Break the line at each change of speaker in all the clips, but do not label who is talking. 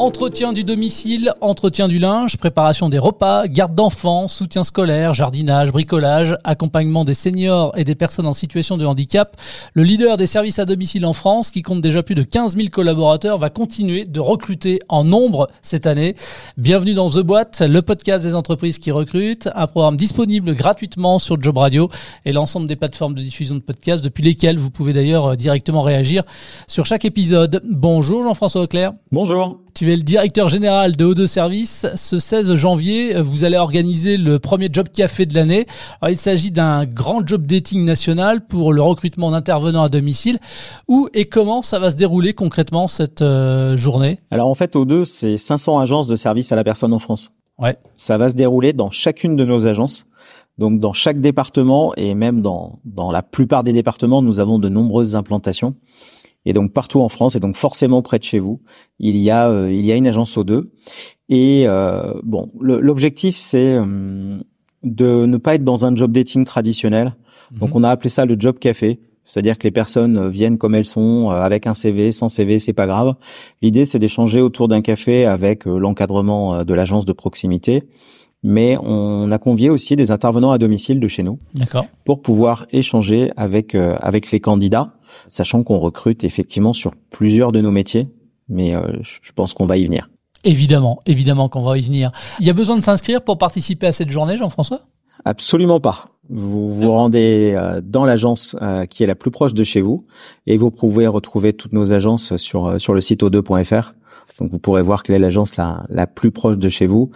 Entretien du domicile, entretien du linge, préparation des repas, garde d'enfants, soutien scolaire, jardinage, bricolage, accompagnement des seniors et des personnes en situation de handicap. Le leader des services à domicile en France, qui compte déjà plus de 15 000 collaborateurs, va continuer de recruter en nombre cette année. Bienvenue dans The Boîte, le podcast des entreprises qui recrutent, un programme disponible gratuitement sur Job Radio et l'ensemble des plateformes de diffusion de podcasts depuis lesquelles vous pouvez d'ailleurs directement réagir sur chaque épisode. Bonjour Jean-François Auclair.
Bonjour.
Tu le directeur général de O2 Service. Ce 16 janvier, vous allez organiser le premier job café de l'année. il s'agit d'un grand job dating national pour le recrutement d'intervenants à domicile. Où et comment ça va se dérouler concrètement cette euh, journée?
Alors en fait, O2, c'est 500 agences de service à la personne en France.
Ouais.
Ça va se dérouler dans chacune de nos agences. Donc dans chaque département et même dans, dans la plupart des départements, nous avons de nombreuses implantations. Et donc partout en France, et donc forcément près de chez vous, il y a euh, il y a une agence O2. Et euh, bon, l'objectif c'est euh, de ne pas être dans un job dating traditionnel. Donc mhm. on a appelé ça le job café. C'est-à-dire que les personnes viennent comme elles sont, avec un CV, sans CV, c'est pas grave. L'idée, c'est d'échanger autour d'un café avec l'encadrement de l'agence de proximité. Mais on a convié aussi des intervenants à domicile de chez nous, pour pouvoir échanger avec avec les candidats sachant qu'on recrute effectivement sur plusieurs de nos métiers, mais euh, je pense qu'on va y venir.
Évidemment, évidemment qu'on va y venir. Il y a besoin de s'inscrire pour participer à cette journée, Jean-François?
Absolument pas. Vous vous rendez euh, dans l'agence euh, qui est la plus proche de chez vous et vous pouvez retrouver toutes nos agences sur sur le site o2.fr. Donc vous pourrez voir quelle est l'agence la, la plus proche de chez vous.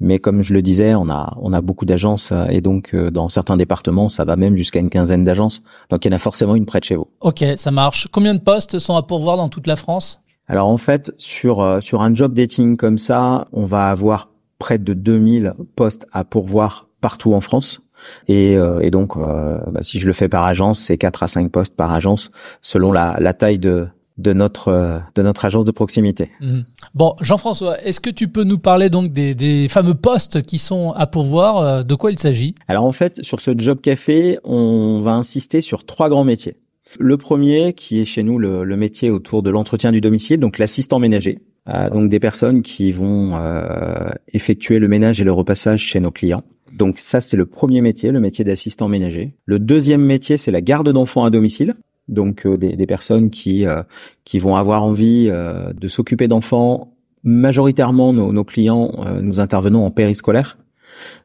Mais comme je le disais, on a on a beaucoup d'agences euh, et donc euh, dans certains départements, ça va même jusqu'à une quinzaine d'agences. Donc il y en a forcément une près de chez vous.
Ok, ça marche. Combien de postes sont à pourvoir dans toute la France?
Alors en fait, sur euh, sur un job dating comme ça, on va avoir près de 2000 postes à pourvoir partout en France. Et, et donc, bah, si je le fais par agence, c'est 4 à 5 postes par agence, selon la, la taille de, de notre euh, de notre agence de proximité.
Mhm. Bon, Jean-François, est-ce que tu peux nous parler donc des, des fameux postes qui sont à pourvoir euh, De quoi il s'agit?
Alors en fait, sur ce job café, on va insister sur trois grands métiers. Le premier, qui est chez nous le, le métier autour de l'entretien du domicile, donc l'assistant ménager. Euh, donc des personnes qui vont euh, effectuer le ménage et le repassage chez nos clients. Donc ça, c'est le premier métier, le métier d'assistant ménager. Le deuxième métier, c'est la garde d'enfants à domicile donc euh, des, des, personnes qui euh, qui vont avoir envie euh, de s'occuper d'enfants. Majoritairement, nos, nos clients, nous intervenons en périscolaire,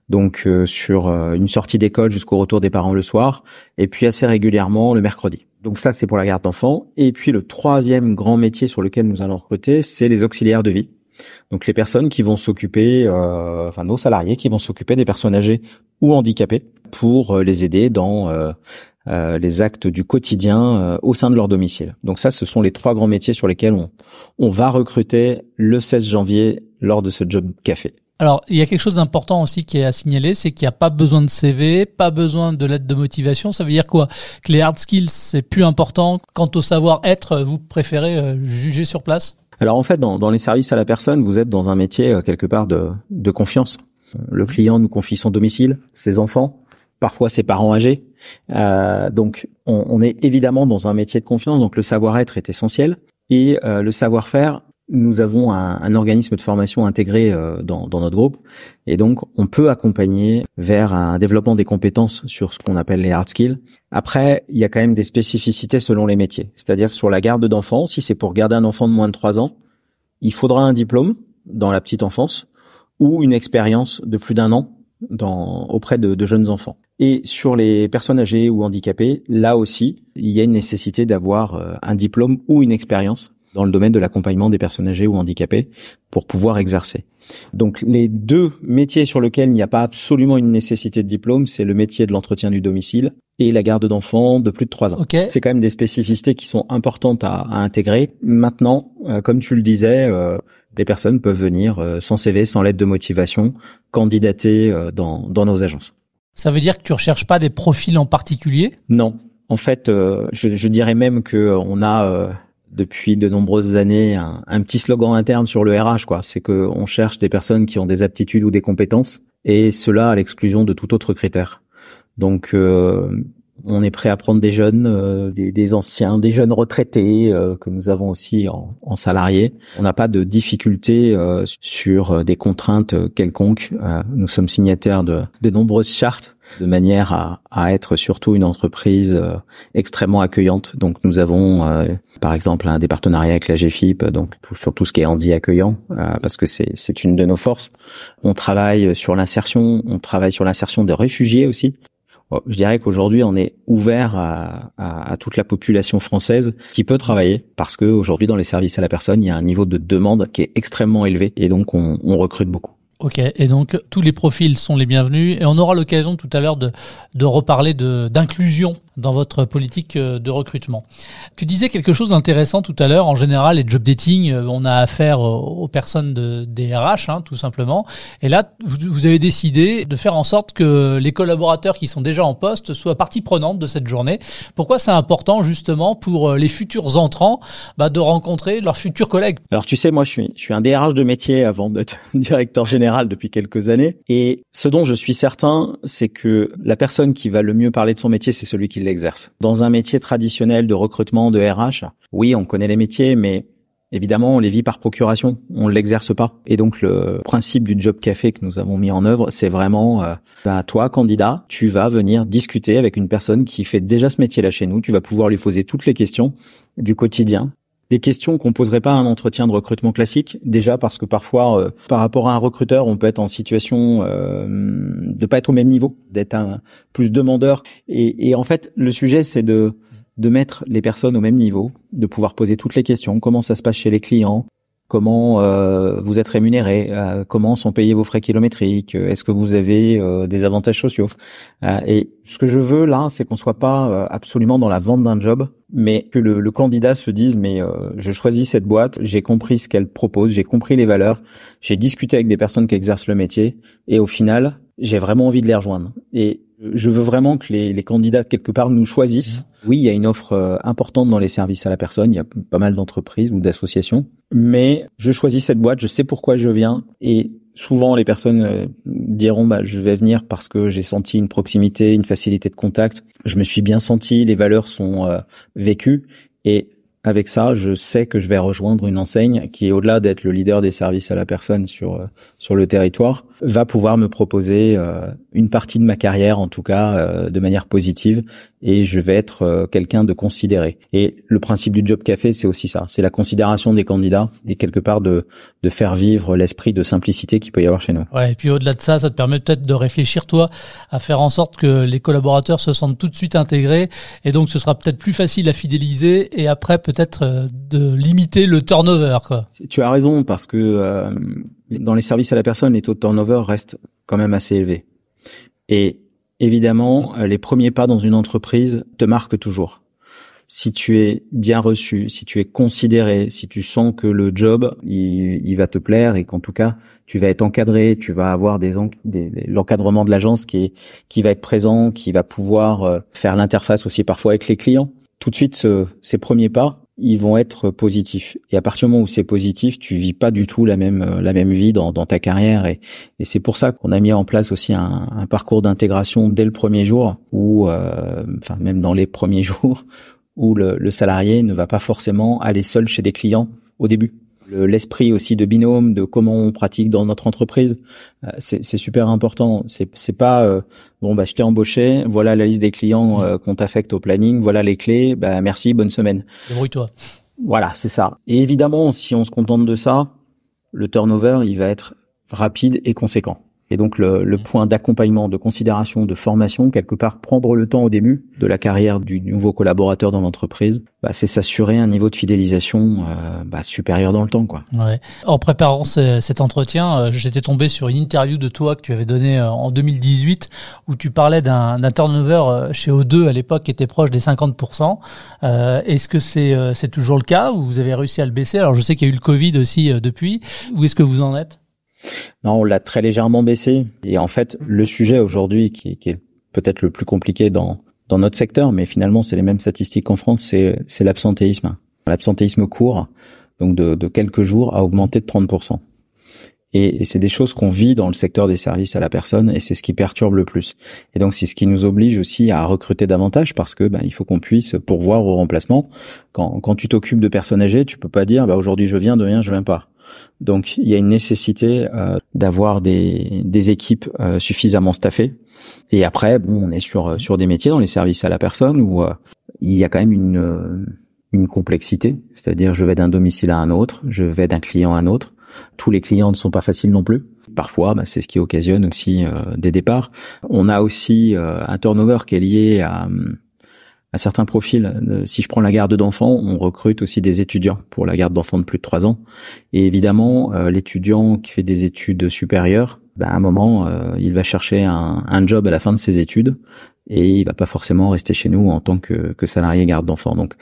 donc sur une sortie d'école jusqu'au retour des parents le soir, et puis assez régulièrement le mercredi. Donc ça, c'est pour la garde d'enfants. Et puis le troisième grand métier sur lequel nous allons recruter, c'est les auxiliaires de vie. Donc les personnes qui vont s'occuper, euh, enfin nos salariés qui vont s'occuper des personnes âgées ou handicapées pour les aider dans euh, les actes du quotidien euh, au sein de leur domicile. Donc ça, ce sont les trois grands métiers sur lesquels on, on va recruter le 16 janvier lors de ce job café.
Alors, il y a quelque chose d'important aussi qui est à signaler, c'est qu'il n'y a pas besoin de CV, pas besoin de lettre de motivation. Ça veut dire quoi? Que les hard skills, c'est plus important. Quant au savoir-être, vous préférez euh, juger sur place?
Alors en fait, dans, dans, les services à la personne, vous êtes dans un métier quelque part de, de confiance. Le client nous confie son domicile, ses enfants, parfois ses parents âgés. Euh, donc, on, on, est évidemment dans un métier de confiance, donc le savoir-être est essentiel et euh, le savoir-faire. Nous avons un, un, organisme de formation intégré euh, dans, dans, notre groupe et donc on peut accompagner vers un développement des compétences sur ce qu'on appelle les hard skills. Après, il y a quand même des spécificités selon les métiers. C'est-à-dire sur la garde d'enfants, si c'est pour garder un enfant de moins de 3 ans, il faudra un diplôme dans la petite enfance ou une expérience de plus d'un an dans, auprès de, de, jeunes enfants. Et sur les personnes âgées ou handicapées, là aussi, il y a une nécessité d'avoir euh, un diplôme ou une expérience dans le domaine de l'accompagnement des personnes âgées ou handicapées pour pouvoir exercer. Donc les deux métiers sur lesquels il n'y a pas absolument une nécessité de diplôme, c'est le métier de l'entretien du domicile et la garde d'enfants de plus de trois ans. C'est quand même des spécificités qui sont importantes à, à intégrer. Maintenant, euh, comme tu le disais, euh, les personnes peuvent venir euh, sans CV, sans lettre de motivation, candidater dans, dans nos agences.
Ça veut dire que tu recherches pas des profils en particulier?
Non. En fait, euh, je, je, dirais même que on a depuis de nombreuses années un, un, petit slogan interne sur le RH, quoi. C'est que on cherche des personnes qui ont des aptitudes ou des compétences, et cela à l'exclusion de tout autre critère. Donc, euh, on est prêt à prendre des jeunes, euh, des, anciens, des jeunes retraités euh, que nous avons aussi en, en salariés. On n'a pas de difficulté euh, sur des contraintes quelconques. nous sommes signataires de, de nombreuses chartes de manière à, à, être surtout une entreprise extrêmement accueillante. Donc nous avons par exemple un des partenariats avec la GFIP, donc sur tout ce qui est handi accueillant, parce que c'est, c'est une de nos forces. On travaille sur l'insertion, on travaille sur l'insertion des réfugiés aussi je dirais qu'aujourd'hui, on est ouvert à, toute la population française qui peut travailler parce que aujourd'hui, dans les services à la personne, il y a un niveau de demande qui est extrêmement élevé et donc on, recrute beaucoup.
Ok, et donc tous les profils sont les bienvenus et on aura l'occasion tout à l'heure de reparler d'inclusion dans votre politique euh, de recrutement. Tu disais quelque chose d'intéressant tout à l'heure. En général, les job dating, euh, on a affaire aux personnes de, des RH, hein, tout simplement. Et là, vous, avez décidé de faire en sorte que les collaborateurs qui sont déjà en poste soient partie prenante de cette journée. Pourquoi c'est important justement pour euh, les futurs entrants bah, de rencontrer leurs futurs collègues?
Alors tu sais, moi je suis, je suis un DRH de métier avant d'être directeur général depuis quelques années. Et ce dont je suis certain, c'est que la personne qui va le mieux parler de son métier, c'est celui qui l'exerce. Dans un métier traditionnel de recrutement, de RH, oui, on connaît les métiers, mais Évidemment, on les vit par procuration, on ne l'exerce pas. Et donc le principe du job café que nous avons mis en œuvre, c'est vraiment, euh, bah, toi, candidat, tu vas venir discuter avec une personne qui fait déjà ce métier-là chez nous. Tu vas pouvoir lui poser toutes les questions du quotidien, des questions qu'on poserait pas à un entretien de recrutement classique. Déjà parce que parfois, euh, par rapport à un recruteur, on peut être en situation euh, de pas être au même niveau, d'être un plus demandeur. Et, et en fait, le sujet, c'est de de mettre les personnes au même niveau, de pouvoir poser toutes les questions. Comment ça se passe chez les clients Comment euh, vous êtes rémunéré euh, Comment sont payés vos frais kilométriques Est-ce que vous avez euh, des avantages sociaux Et ce que je veux là, c'est qu'on soit pas absolument dans la vente d'un job, mais que le, le candidat se dise mais je choisis cette boîte, j'ai compris ce qu'elle propose, j'ai compris les valeurs, j'ai discuté avec des personnes qui exercent le métier, et au final, j'ai vraiment envie de les rejoindre. Et je veux vraiment que les, les candidats quelque part nous choisissent. Mmh. Oui, il y a une offre euh, importante dans les services à la personne. Il y a pas mal d'entreprises ou d'associations, mais je choisis cette boîte. Je sais pourquoi je viens et souvent les personnes euh, diront bah je vais venir parce que j'ai senti une proximité, une facilité de contact. Je me suis bien senti, les valeurs sont euh, vécues et avec ça, je sais que je vais rejoindre une enseigne qui, au-delà d'être le leader des services à la personne sur euh, sur le territoire, va pouvoir me proposer euh, une partie de ma carrière, en tout cas, euh, de manière positive, et je vais être quelqu'un de considéré. Et le principe du job café, c'est aussi ça, c'est la considération des candidats et quelque part de de faire vivre l'esprit de simplicité qu'il peut y avoir chez nous.
Ouais, et puis au-delà de ça, ça te permet peut-être de réfléchir toi à faire en sorte que les collaborateurs se sentent tout de suite intégrés, et donc ce sera peut-être plus facile à fidéliser, et après peut-être euh, de limiter le turnover. Quoi.
Tu as raison parce que euh, dans les services à la personne, les taux de turnover restent quand même assez élevés. Et évidemment, euh, les premiers pas dans une entreprise te marquent toujours. Si tu es bien reçu, si tu es considéré, si tu sens que le job il, va te plaire et qu'en tout cas tu vas être encadré, tu vas avoir des, des l'encadrement de l'agence qui est qui va être présent, qui va pouvoir faire l'interface aussi parfois avec les clients. Tout de suite, ce, ces premiers pas, ils vont être positifs. Et à partir du moment où c'est positif, tu vis pas du tout la même la même vie dans, dans ta carrière. Et, et c'est pour ça qu'on a mis en place aussi un, un parcours d'intégration dès le premier jour, ou euh, enfin même dans les premiers jours, où le, le salarié ne va pas forcément aller seul chez des clients au début l'esprit aussi de binôme, de comment on pratique dans notre entreprise, euh, c'est super important. C'est c'est pas euh, bon bah je t'ai embauché, voilà la liste des clients mmh. euh, qu'on t'affecte au planning, voilà les clés, bah merci, bonne semaine.
Débrouille-toi.
Voilà, c'est ça. Et évidemment, si on se contente de ça, le turnover, il va être rapide et conséquent. Et donc le, le point d'accompagnement, de considération, de formation, quelque part, prendre le temps au début de la carrière du nouveau collaborateur dans l'entreprise, bah, c'est s'assurer un niveau de fidélisation euh, bah, supérieur dans le temps. Quoi.
Ouais. En préparant cet entretien, euh, j'étais tombé sur une interview de toi que tu avais donnée euh, en 2018 où tu parlais d'un turnover chez O2 à l'époque qui était proche des 50%. est-ce que c'est c'est toujours le cas ou vous avez réussi à le baisser? Alors je sais qu'il y a eu le Covid aussi depuis. Où est-ce que vous en êtes?
Non, on l'a très légèrement baissé. Et en fait, le sujet aujourd'hui, qui, est peut-être le plus compliqué dans dans notre secteur, mais finalement c'est les mêmes statistiques qu'en France, c'est l'absentéisme. L'absentéisme court, donc de, de quelques jours, a augmenté de 30%. Et, c'est des choses qu'on vit dans le secteur des services à la personne et c'est ce qui perturbe le plus. Et donc c'est ce qui nous oblige aussi à recruter davantage parce que ben, il faut qu'on puisse pourvoir au remplacement. Quand, quand tu t'occupes de personnes âgées, tu peux pas dire bah, aujourd'hui je viens, demain je viens pas. Donc il y a une nécessité euh, d'avoir des, des équipes euh, suffisamment staffées. Et après, bon, on est sur sur des métiers dans les services à la personne où euh, il y a quand même une une complexité, c'est-à-dire je vais d'un domicile à un autre, je vais d'un client à un autre. Tous les clients ne sont pas faciles non plus. Parfois, bah, c'est ce qui occasionne aussi des départs. On a aussi un turnover qui est lié à à certains profils. Euh, si je prends la garde d'enfants, on recrute aussi des étudiants pour la garde d'enfants de plus de 3 ans. Et évidemment, euh, l'étudiant qui fait des études supérieures, ben, à un moment, euh, il va chercher un, job à la fin de ses études et il va pas forcément rester chez nous en tant que, que salarié garde d'enfants. Donc,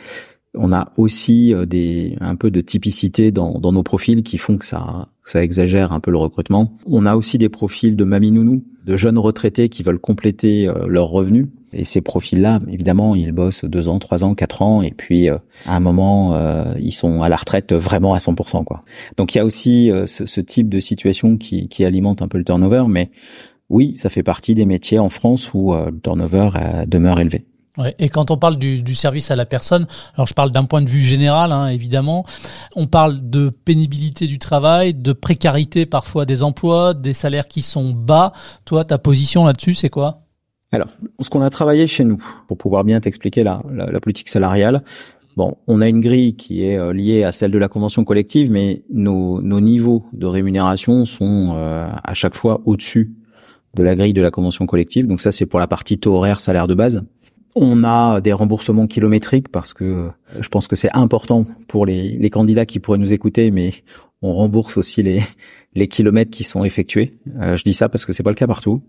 on a aussi des un peu de typicité dans, dans nos profils qui font que ça ça exagère un peu le recrutement. On a aussi des profils de mamie nounou, de jeunes retraités qui veulent compléter leurs revenus et ces profils-là, évidemment, ils bossent deux ans, trois ans, quatre ans, et puis euh, à un moment, euh, ils sont à la retraite vraiment à 100%. Quoi. Donc il y a aussi euh, ce, ce, type de situation qui, qui, alimente un peu le turnover, mais oui, ça fait partie des métiers en France où le turnover demeure élevé.
Ouais, et quand on parle du, du, service à la personne, alors je parle d'un point de vue général, hein, évidemment, on parle de pénibilité du travail, de précarité parfois des emplois, des salaires qui sont bas. Toi, ta position là-dessus, c'est quoi?
Alors, ce qu'on a travaillé chez nous, pour pouvoir bien t'expliquer la, la, politique salariale, bon, on a une grille qui est euh, liée à celle de la convention collective, mais nos, nos niveaux de rémunération sont euh, à chaque fois au-dessus de la grille de la convention collective. Donc ça, c'est pour la partie taux horaire, salaire de base. On a des remboursements kilométriques parce que je pense que c'est important pour les, candidats qui pourraient nous écouter, mais on rembourse aussi les, les kilomètres qui sont effectués. Euh, je dis ça parce que c'est pas le cas partout.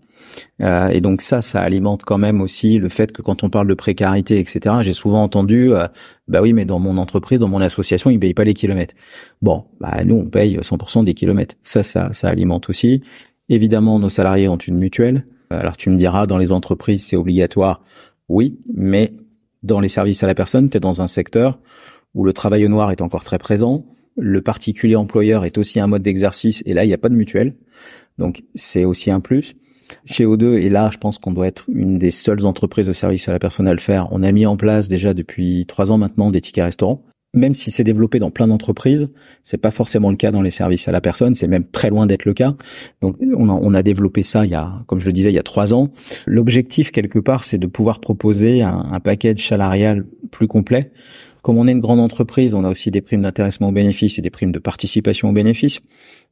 Euh, et donc ça, ça alimente quand même aussi le fait que quand on parle de précarité, etc. J'ai souvent entendu, euh, bah oui, mais dans mon entreprise, dans mon association, ils payent pas les kilomètres. Bon, bah nous, on paye 100% des kilomètres. Ça, ça, ça alimente aussi. Évidemment, nos salariés ont une mutuelle. Alors tu me diras, dans les entreprises, c'est obligatoire. Oui, mais dans les services à la personne, tu es dans un secteur où le travail au noir est encore très présent, le particulier employeur est aussi un mode d'exercice et là, il n'y a pas de mutuelle. Donc, c'est aussi un plus. Chez O2, et là, je pense qu'on doit être une des seules entreprises de service à la personne à le faire. On a mis en place déjà depuis trois ans maintenant des tickets restaurants. Même si c'est développé dans plein d'entreprises, c'est pas forcément le cas dans les services à la personne. C'est même très loin d'être le cas. Donc, on a, développé ça il y a, comme je le disais, il y a trois ans. L'objectif quelque part, c'est de pouvoir proposer un, un package salarial plus complet comme on est une grande entreprise, on a aussi des primes d'intéressement aux bénéfices et des primes de participation aux bénéfices.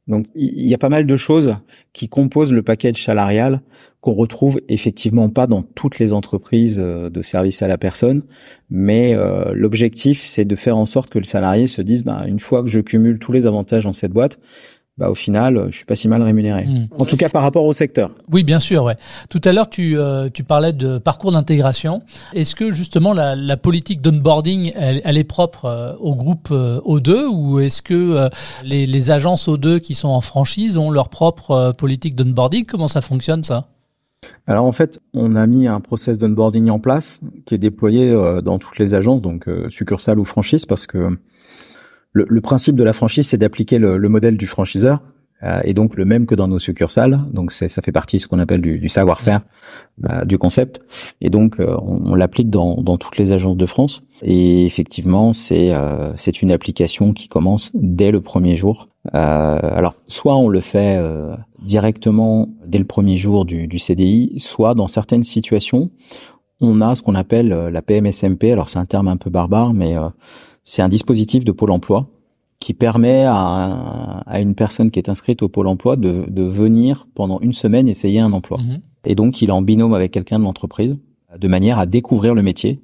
Donc il y a pas mal de choses qui composent le package salarial qu'on retrouve effectivement pas dans toutes les entreprises euh, de service à la personne, mais euh, l'objectif c'est de faire en sorte que le salarié se dise bah, une fois que je cumule tous les avantages dans cette boîte, bah, au final, je suis pas si mal rémunéré. Hmm. En tout cas, par rapport au secteur.
Oui, bien sûr. Ouais. Tout à l'heure, tu, euh, tu parlais de parcours d'intégration. Est-ce que justement la, la politique d'onboarding, elle, elle, est propre euh, au groupe euh, O2 ou est-ce que les, les, agences O2 qui sont en franchise ont leur propre politique d'onboarding? Comment ça fonctionne ça?
Alors en fait, on a mis un process d'onboarding en place qui est déployé dans toutes les agences, donc succursales ou franchises, parce que le, le, principe de la franchise, c'est d'appliquer le, le, modèle du franchiseur, euh, et donc le même que dans nos succursales. Donc ça fait partie de ce qu'on appelle du, du savoir-faire euh, du concept. Et donc euh, on, l'applique dans, dans, toutes les agences de France. Et effectivement, c'est euh, c'est une application qui commence dès le premier jour. alors soit on le fait directement dès le premier jour du, du CDI, soit dans certaines situations, on a ce qu'on appelle la PMSMP. Alors c'est un terme un peu barbare, mais c'est un dispositif de Pôle emploi qui permet à, à, une personne qui est inscrite au Pôle emploi de, de venir pendant une semaine essayer un emploi. Mhm. Et donc, il est en binôme avec quelqu'un de l'entreprise de manière à découvrir le métier.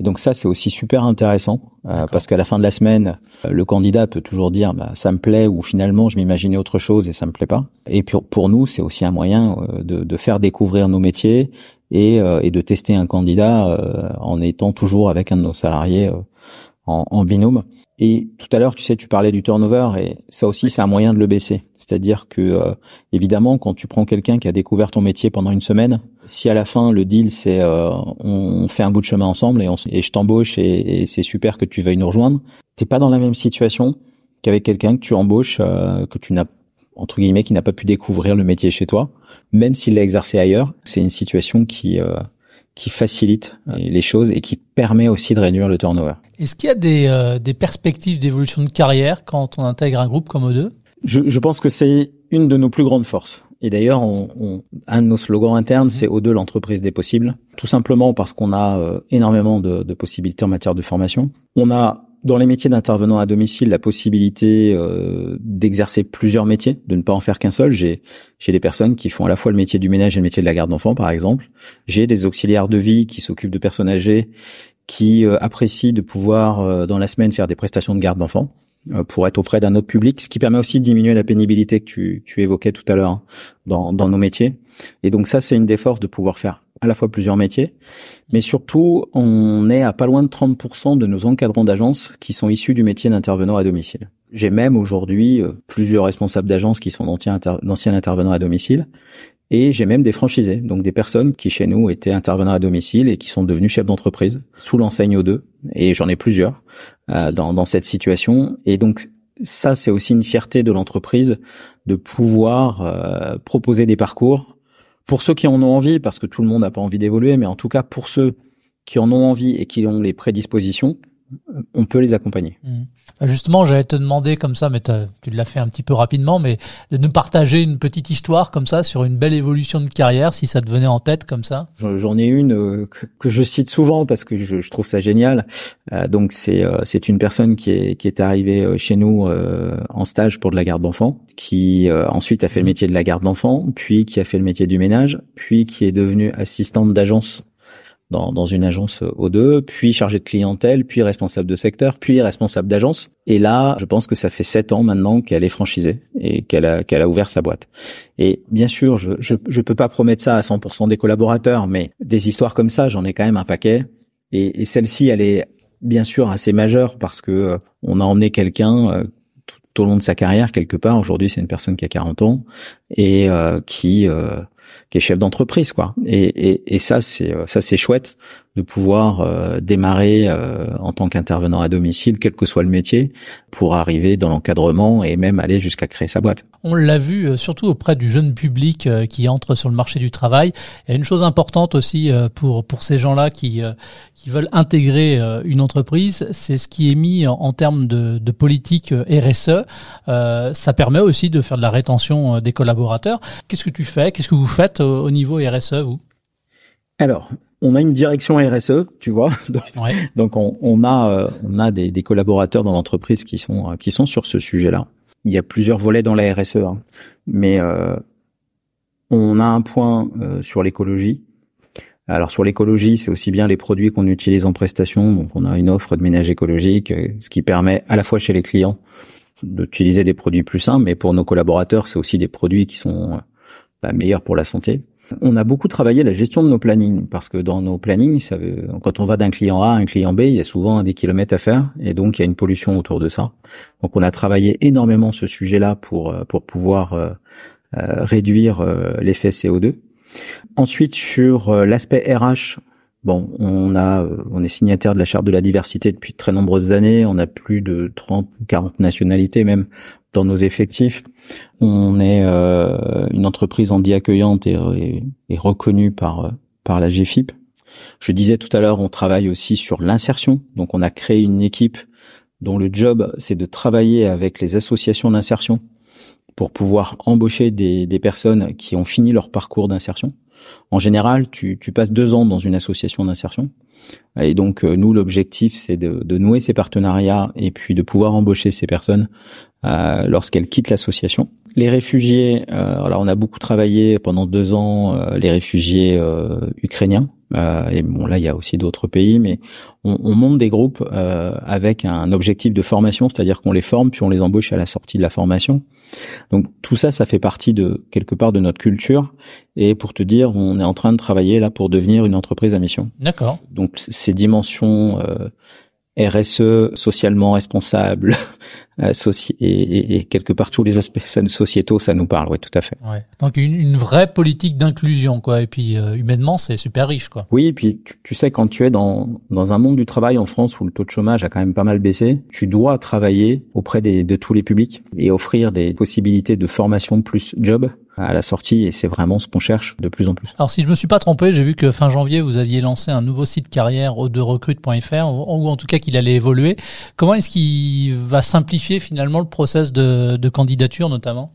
Et donc ça, c'est aussi super intéressant euh, parce qu'à la fin de la semaine, le candidat peut toujours dire bah, ça me plaît ou finalement je m'imaginais autre chose et ça me plaît pas. Et pour, pour nous, c'est aussi un moyen euh, de, de, faire découvrir nos métiers et, euh, et de tester un candidat en étant toujours avec un de nos salariés en, binôme. Et tout à l'heure, tu sais, tu parlais du turnover et ça aussi, c'est un moyen de le baisser. C'est-à-dire que, euh, évidemment, quand tu prends quelqu'un qui a découvert ton métier pendant une semaine, si à la fin le deal c'est euh, on fait un bout de chemin ensemble et, et je t'embauche et, c'est super que tu veuilles nous rejoindre, t'es pas dans la même situation qu'avec quelqu'un que tu embauches, euh, que tu n'as entre guillemets, qui n'a pas pu découvrir le métier chez toi, même s'il l'a exercé ailleurs. C'est une situation qui euh, qui facilite les choses et qui permet aussi de réduire le turnover.
Est-ce qu'il y a des, des perspectives d'évolution de carrière quand on intègre un groupe comme O2
je, je pense que c'est une de nos plus grandes forces. Et d'ailleurs, on, on, un de nos slogans internes, c'est O2 l'entreprise des possibles. Tout simplement parce qu'on a euh, énormément de, de, possibilités en matière de formation. On a dans les métiers d'intervenant à domicile la possibilité euh, d'exercer plusieurs métiers, de ne pas en faire qu'un seul. J'ai j'ai des personnes qui font à la fois le métier du ménage et le métier de la garde d'enfants, par exemple. J'ai des auxiliaires de vie qui s'occupent de personnes âgées, qui euh, apprécient de pouvoir dans la semaine faire des prestations de garde d'enfants. Euh, pour être auprès d'un autre public, ce qui permet aussi de diminuer la pénibilité que tu, tu évoquais tout à l'heure hein, dans, dans nos métiers. Et donc ça, c'est une des forces de pouvoir faire à la fois plusieurs métiers, mais surtout, on est à pas loin de 30% de nos encadrants d'agence qui sont issus du métier d'intervenant à domicile. J'ai même aujourd'hui euh, plusieurs responsables d'agence qui sont d'anciens intervenants à domicile et j'ai même des franchisés, donc des personnes qui chez nous étaient intervenants à domicile et qui sont devenus chefs d'entreprise sous l'enseigne O2. Et j'en ai plusieurs euh, dans, dans cette situation. Et donc ça, c'est aussi une fierté de l'entreprise de pouvoir euh, proposer des parcours pour ceux qui en ont envie, parce que tout le monde n'a pas envie d'évoluer, mais en tout cas pour ceux qui en ont envie et qui ont les prédispositions, on peut les accompagner.
Mmh. Justement, j'allais te demander comme ça, mais tu l'as fait un petit peu rapidement, mais de nous partager une petite histoire comme ça sur une belle évolution de carrière, si ça te venait en tête comme ça.
J'en ai une euh, que, je cite souvent parce que je, trouve ça génial. Euh, donc c'est euh, c'est une personne qui est qui est arrivée chez nous en stage pour de la garde d'enfants, qui ensuite a fait le métier de la garde d'enfants, puis qui a fait le métier du ménage, puis qui est devenue assistante d'agence dans, dans une agence O2, puis chargé de clientèle, puis responsable de secteur, puis responsable d'agence. Et là, je pense que ça fait sept ans maintenant qu'elle est franchisée et qu'elle a, qu'elle a ouvert sa boîte. Et bien sûr, je, je, je peux pas promettre ça à 100% des collaborateurs, mais des histoires comme ça, j'en ai quand même un paquet. Et, et celle-ci, elle est bien sûr assez majeure parce que euh, on a emmené quelqu'un euh, tout, au long de sa carrière quelque part. Aujourd'hui, c'est une personne qui a 40 ans et euh, qui qui est chef d'entreprise quoi. Et, et, et ça c'est euh, ça c'est chouette de pouvoir euh, démarrer euh, en tant qu'intervenant à domicile, quel que soit le métier, pour arriver dans l'encadrement et même aller jusqu'à créer sa boîte.
On l'a vu surtout auprès du jeune public qui entre sur le marché du travail. Il y a une chose importante aussi pour pour ces gens-là qui qui veulent intégrer une entreprise, c'est ce qui est mis en, termes de, de, politique RSE. ça permet aussi de faire de la rétention des collaborateurs. Qu'est-ce que tu fais? Qu'est-ce que vous faites au, niveau RSE, vous?
Alors, on a une direction RSE, tu vois. Donc, on, a euh, on a des, collaborateurs dans l'entreprise qui sont qui sont sur ce sujet-là. Il y a plusieurs volets dans la RSE, hein. mais euh, on a un point euh, sur l'écologie. Alors sur l'écologie, c'est aussi bien les produits qu'on utilise en prestation. Donc on a une offre de ménage écologique, ce qui permet à la fois chez les clients d'utiliser des produits plus sains, mais pour nos collaborateurs, c'est aussi des produits qui sont bah, meilleur pour la santé. On a beaucoup travaillé la gestion de nos plannings parce que dans nos plannings, ça veut, quand on va d'un client A à un client B, il y a souvent des kilomètres à faire et donc il y a une pollution autour de ça. Donc on a travaillé énormément ce sujet-là pour euh, pour pouvoir euh, euh, réduire l'effet CO2. Ensuite sur l'aspect RH, bon, on a on est signataire de la charte de la diversité depuis de très nombreuses années, on a plus de 30 40 nationalités même dans nos effectifs. On est euh, une entreprise en accueillante et, et, reconnue par par la GFIP. Je disais tout à l'heure, on travaille aussi sur l'insertion. Donc, on a créé une équipe dont le job, c'est de travailler avec les associations d'insertion pour pouvoir embaucher des, des, personnes qui ont fini leur parcours d'insertion. En général, tu, tu, passes deux ans dans une association d'insertion. Et donc, euh, nous, l'objectif, c'est de, de, nouer ces partenariats et puis de pouvoir embaucher ces personnes euh, lorsqu'elles quittent l'association. Les réfugiés, euh, alors on a beaucoup travaillé pendant deux ans euh, les réfugiés euh, ukrainiens. et bon là il y a aussi d'autres pays, mais on, on, monte des groupes avec un objectif de formation, c'est-à-dire qu'on les forme puis on les embauche à la sortie de la formation. Donc tout ça, ça fait partie de quelque part de notre culture. Et pour te dire, on est en train de travailler là pour devenir une entreprise à mission.
D'accord.
Donc ces dimensions RSE, socialement responsable, euh, et, et, quelque part tous les aspects sociétaux, ça nous parle, oui, tout à fait.
Ouais. Donc une, une vraie politique d'inclusion, quoi. Et puis euh, humainement, c'est super riche, quoi.
Oui, et puis tu, tu, sais quand tu es dans dans un monde du travail en France où le taux de chômage a quand même pas mal baissé, tu dois travailler auprès des, de tous les publics et offrir des possibilités de formation plus job à la sortie et c'est vraiment ce qu'on cherche de plus en plus.
Alors si je me suis pas trompé, j'ai vu que fin janvier vous aviez lancé un nouveau site carrière 2 recrute.fr ou en tout cas qu'il allait évoluer. Comment est-ce qu'il va simplifier finalement le process de, candidature notamment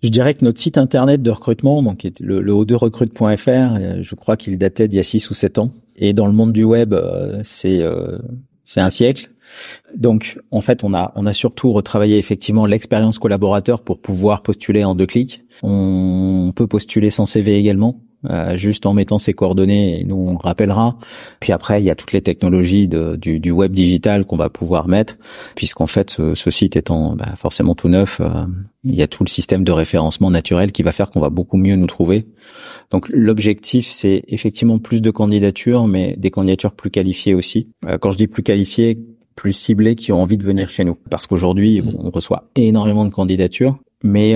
je dirais que notre site internet de recrutement, donc le, le o2recrute.fr, euh, je crois qu'il datait d'il y a 6 ou 7 ans. Et dans le monde du web, euh, c'est euh, c'est un siècle. Donc, en fait, on a on a surtout retravaillé effectivement l'expérience collaborateur pour pouvoir postuler en deux clics. On peut postuler sans CV également. Euh, juste en mettant ses coordonnées et nous on rappellera. Puis après il y a toutes les technologies de, du, du, web digital qu'on va pouvoir mettre, puisqu'en fait ce, site étant bah, forcément tout neuf, euh, il y a tout le système de référencement naturel qui va faire qu'on va beaucoup mieux nous trouver. Donc l'objectif c'est effectivement plus de candidatures, mais des candidatures plus qualifiées aussi. Euh, quand je dis plus qualifiées, plus ciblées qui ont envie de venir chez nous, parce qu'aujourd'hui on reçoit énormément de candidatures, mais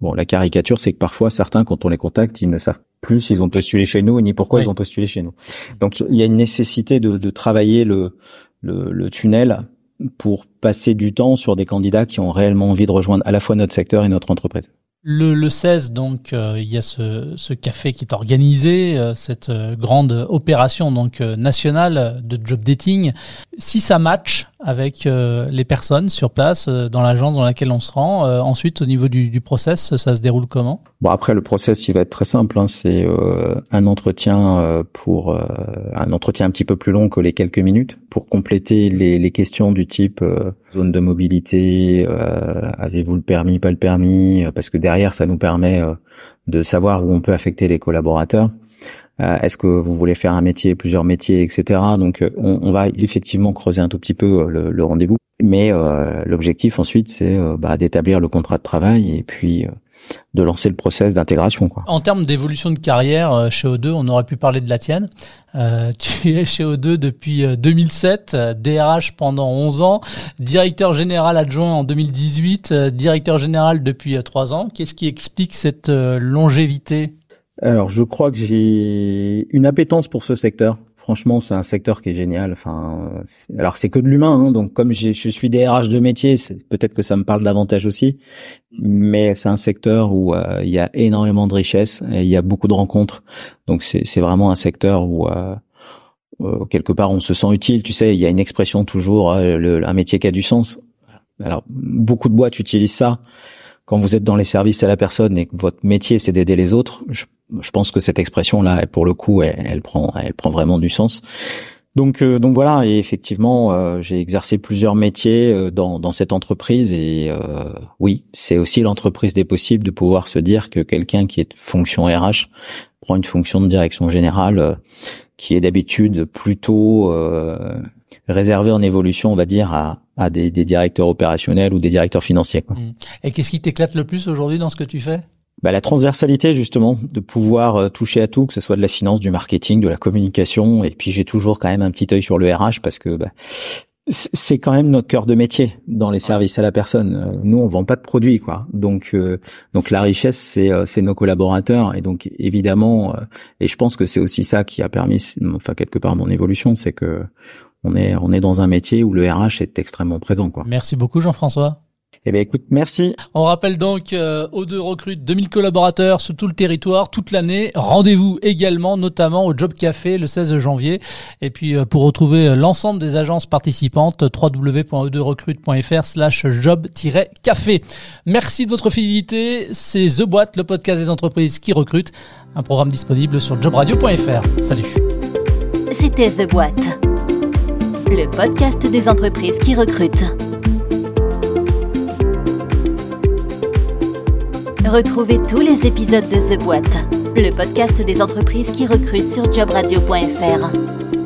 Bon, la caricature, c'est que parfois certains, quand on les contacte, ils ne savent plus s'ils ont postulé chez nous ni pourquoi ils ont postulé chez nous. Donc, il y a une nécessité de, de travailler le, le, le, tunnel pour passer du temps sur des candidats qui ont réellement envie de rejoindre à la fois notre secteur et notre entreprise.
Le, le 16, donc, euh, il y a ce, ce, café qui est organisé, euh, cette euh, grande opération donc nationale de job dating. Si ça match avec les personnes sur place dans l'agence dans laquelle on se rend, ensuite au niveau du, process, ça se déroule comment?
Bon après le process il va être très simple, hein. c'est un entretien pour un entretien un petit peu plus long que les quelques minutes pour compléter les, les questions du type zone de mobilité, avez-vous le permis, pas le permis, parce que derrière, ça nous permet euh, de savoir où on peut affecter les collaborateurs. Euh, est-ce que vous voulez faire un métier, plusieurs métiers, etc. Donc, euh, on, va effectivement creuser un tout petit peu le, rendez-vous. Mais l'objectif ensuite, c'est bah, d'établir le contrat de travail et puis de lancer le process d'intégration.
En termes d'évolution de carrière euh, chez O2, on aurait pu parler de la tienne. Euh, tu es chez O2 depuis 2007, euh, DRH pendant 11 ans, directeur général adjoint en 2018, directeur général depuis 3 ans. Qu'est-ce qui explique cette longévité?
Alors, je crois que j'ai une appétence pour ce secteur franchement, c'est un secteur qui est génial. Enfin, alors c'est que de l'humain, hein, donc comme je suis DRH de métier, peut-être que ça me parle davantage aussi. Mais c'est un secteur où euh, il y a énormément de richesses et il y a beaucoup de rencontres. Donc c'est vraiment un secteur où euh, euh, quelque part on se sent utile. Tu sais, il y a une expression toujours, le, un métier qui a du sens. Alors beaucoup de boîtes utilisent ça quand vous êtes dans les services à la personne et que votre métier c'est d'aider les autres, je, pense que cette expression là, pour le coup, elle, prend, elle prend vraiment du sens. Donc, euh, donc voilà, et effectivement, euh, j'ai exercé plusieurs métiers euh, dans, dans cette entreprise et oui, c'est aussi l'entreprise des possibles de pouvoir se dire que quelqu'un qui est fonction RH prend une fonction de direction générale qui est d'habitude plutôt réservé en évolution, on va dire, à, à des, des, directeurs opérationnels ou des directeurs financiers. Quoi. Mmh.
Et qu'est-ce qui t'éclate le plus aujourd'hui dans ce que tu fais?
Bah, la transversalité justement, de pouvoir euh, toucher à tout, que ce soit de la finance, du marketing, de la communication, et puis j'ai toujours quand même un petit œil sur le RH parce que bah, c'est quand même notre cœur de métier dans les services à la personne. Euh, nous, on vend pas de produits, quoi. Donc, euh, donc la richesse, c'est c'est nos collaborateurs, et donc évidemment, et je pense que c'est aussi ça qui a permis, enfin quelque part mon évolution, c'est que on est on est dans un métier où le RH est extrêmement présent quoi.
Merci beaucoup Jean-François.
Eh bien, écoute, merci.
On rappelle donc euh, O2 recrute 2000 collaborateurs sur tout le territoire toute l'année. Rendez-vous également, notamment au Job Café le 16 janvier. Et puis, euh, pour retrouver l'ensemble des agences participantes, www.o2recrute.fr slash job-café. Merci de votre fidélité. C'est The Boîte, le podcast des entreprises qui recrutent. Un programme disponible sur jobradio.fr. Salut.
C'était The Boîte le podcast des entreprises qui recrutent. Retrouvez tous les épisodes de The Boîte, le podcast des entreprises qui recrutent sur jobradio.fr.